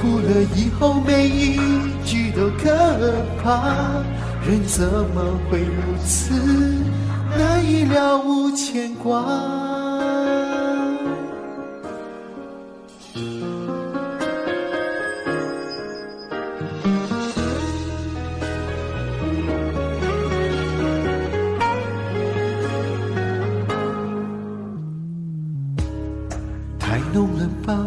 哭了以后，每一句都可怕。人怎么会如此难以了无牵挂？太浓了吧？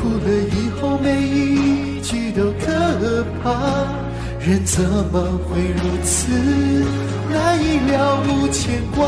哭了以后，每一句都可怕。人怎么会如此难以了无牵挂？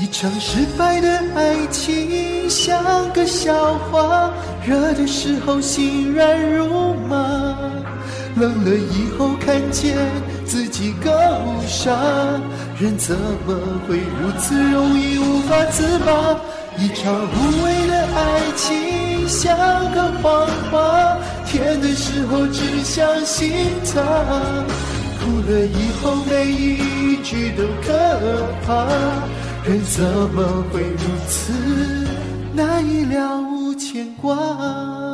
一场失败的爱情像个笑话，热的时候心软如麻，冷了以后看见自己够傻。人怎么会如此容易无法自拔？一场无谓的爱情像个谎话，甜的时候只相信它，哭了以后每一句都可怕。人怎么会如此难以了无牵挂？